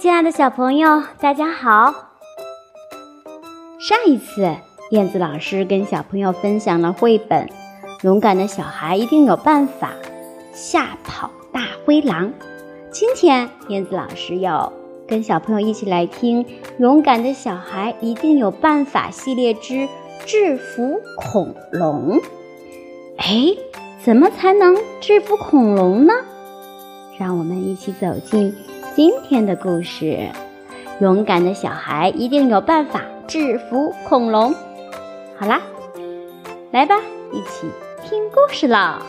亲爱的小朋友，大家好！上一次，燕子老师跟小朋友分享了绘本《勇敢的小孩一定有办法》，吓跑大灰狼。今天，燕子老师要跟小朋友一起来听《勇敢的小孩一定有办法》系列之制服恐龙。哎，怎么才能制服恐龙呢？让我们一起走进。今天的故事，勇敢的小孩一定有办法制服恐龙。好啦，来吧，一起听故事啦！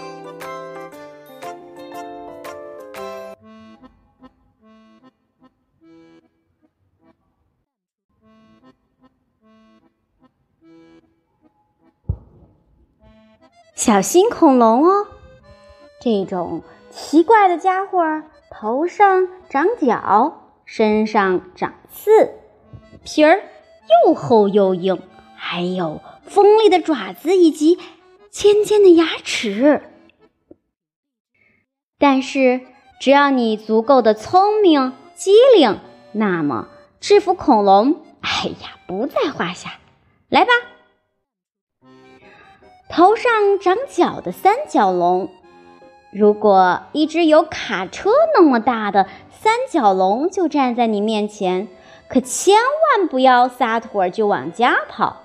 小心恐龙哦，这种奇怪的家伙。头上长角，身上长刺，皮儿又厚又硬，还有锋利的爪子以及尖尖的牙齿。但是，只要你足够的聪明机灵，那么制服恐龙，哎呀，不在话下。来吧，头上长角的三角龙。如果一只有卡车那么大的三角龙就站在你面前，可千万不要撒腿就往家跑。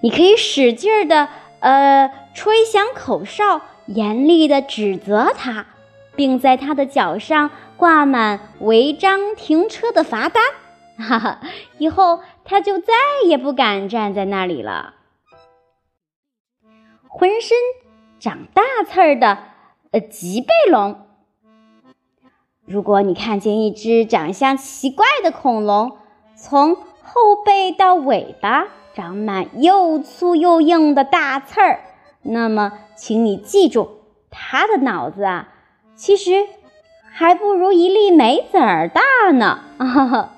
你可以使劲儿的呃吹响口哨，严厉的指责他，并在他的脚上挂满违章停车的罚单。哈哈，以后他就再也不敢站在那里了。浑身长大刺儿的。呃，棘背龙。如果你看见一只长相奇怪的恐龙，从后背到尾巴长满又粗又硬的大刺儿，那么，请你记住，它的脑子啊，其实还不如一粒梅子儿大呢。哈哈。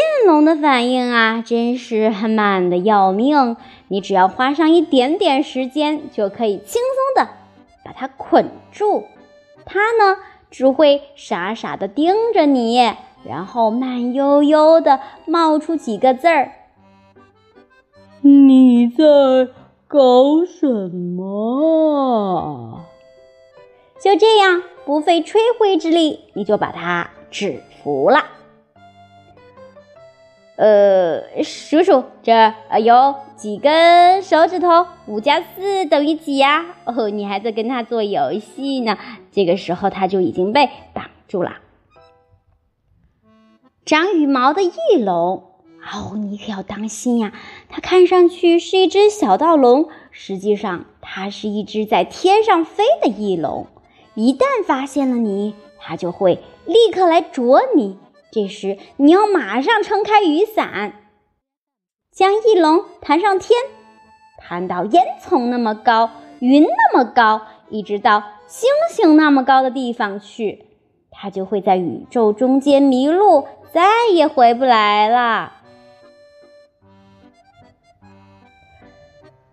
剑龙的反应啊，真是慢的要命。你只要花上一点点时间，就可以轻松的把它捆住。它呢，只会傻傻的盯着你，然后慢悠悠的冒出几个字儿：“你在搞什么？”就这样，不费吹灰之力，你就把它制服了。呃，数数，这有几根手指头？五加四等于几呀？哦，你还在跟他做游戏呢。这个时候，他就已经被绑住了。长羽毛的翼龙，哦，你可要当心呀！它看上去是一只小盗龙，实际上它是一只在天上飞的翼龙。一旦发现了你，它就会立刻来啄你。这时，你要马上撑开雨伞，将翼龙弹上天，弹到烟囱那么高、云那么高，一直到星星那么高的地方去，它就会在宇宙中间迷路，再也回不来了。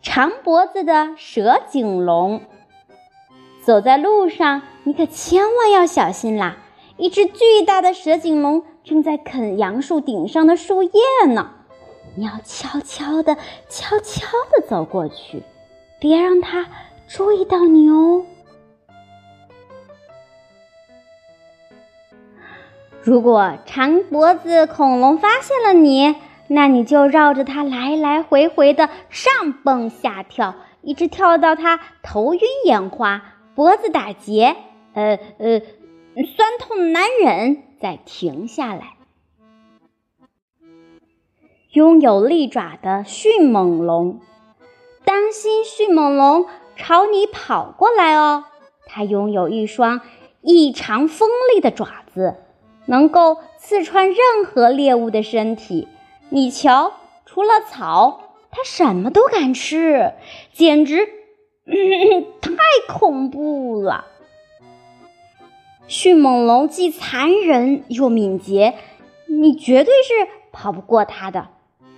长脖子的蛇颈龙，走在路上，你可千万要小心啦！一只巨大的蛇颈龙正在啃杨树顶上的树叶呢，你要悄悄地、悄悄地走过去，别让它注意到你哦。如果长脖子恐龙发现了你，那你就绕着它来来回回的上蹦下跳，一直跳到它头晕眼花、脖子打结，呃呃。酸痛难忍，再停下来。拥有利爪的迅猛龙，当心迅猛龙朝你跑过来哦！它拥有一双异常锋利的爪子，能够刺穿任何猎物的身体。你瞧，除了草，它什么都敢吃，简直太恐怖了。迅猛龙既残忍又敏捷，你绝对是跑不过它的。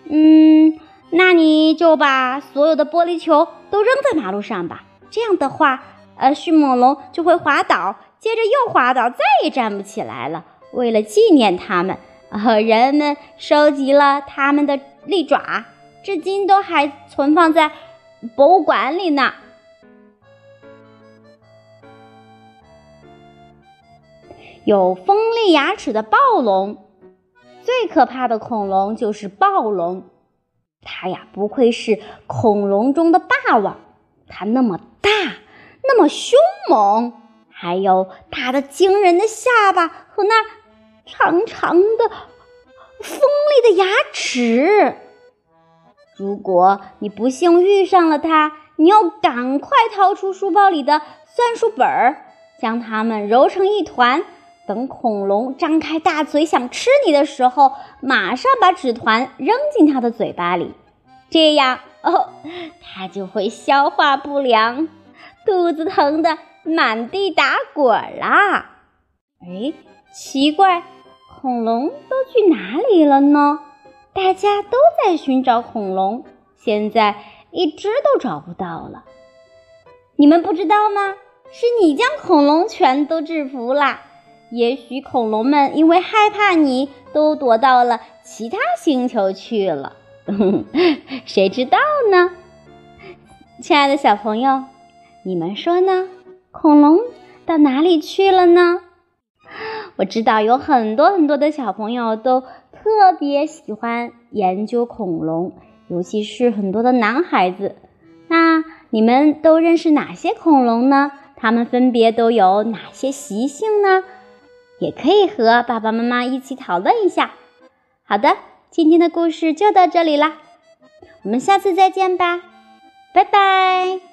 嗯，那你就把所有的玻璃球都扔在马路上吧。这样的话，呃，迅猛龙就会滑倒，接着又滑倒，再也站不起来了。为了纪念他们，呃，人们收集了他们的利爪，至今都还存放在博物馆里呢。有锋利牙齿的暴龙，最可怕的恐龙就是暴龙。它呀，不愧是恐龙中的霸王，它那么大，那么凶猛，还有它的惊人的下巴和那长长的、锋利的牙齿。如果你不幸遇上了它，你要赶快掏出书包里的算术本儿，将它们揉成一团。等恐龙张开大嘴想吃你的时候，马上把纸团扔进它的嘴巴里，这样哦，它就会消化不良，肚子疼得满地打滚啦。哎，奇怪，恐龙都去哪里了呢？大家都在寻找恐龙，现在一只都找不到了。你们不知道吗？是你将恐龙全都制服啦。也许恐龙们因为害怕你，都躲到了其他星球去了。谁知道呢？亲爱的小朋友，你们说呢？恐龙到哪里去了呢？我知道有很多很多的小朋友都特别喜欢研究恐龙，尤其是很多的男孩子。那你们都认识哪些恐龙呢？它们分别都有哪些习性呢？也可以和爸爸妈妈一起讨论一下。好的，今天的故事就到这里啦，我们下次再见吧，拜拜。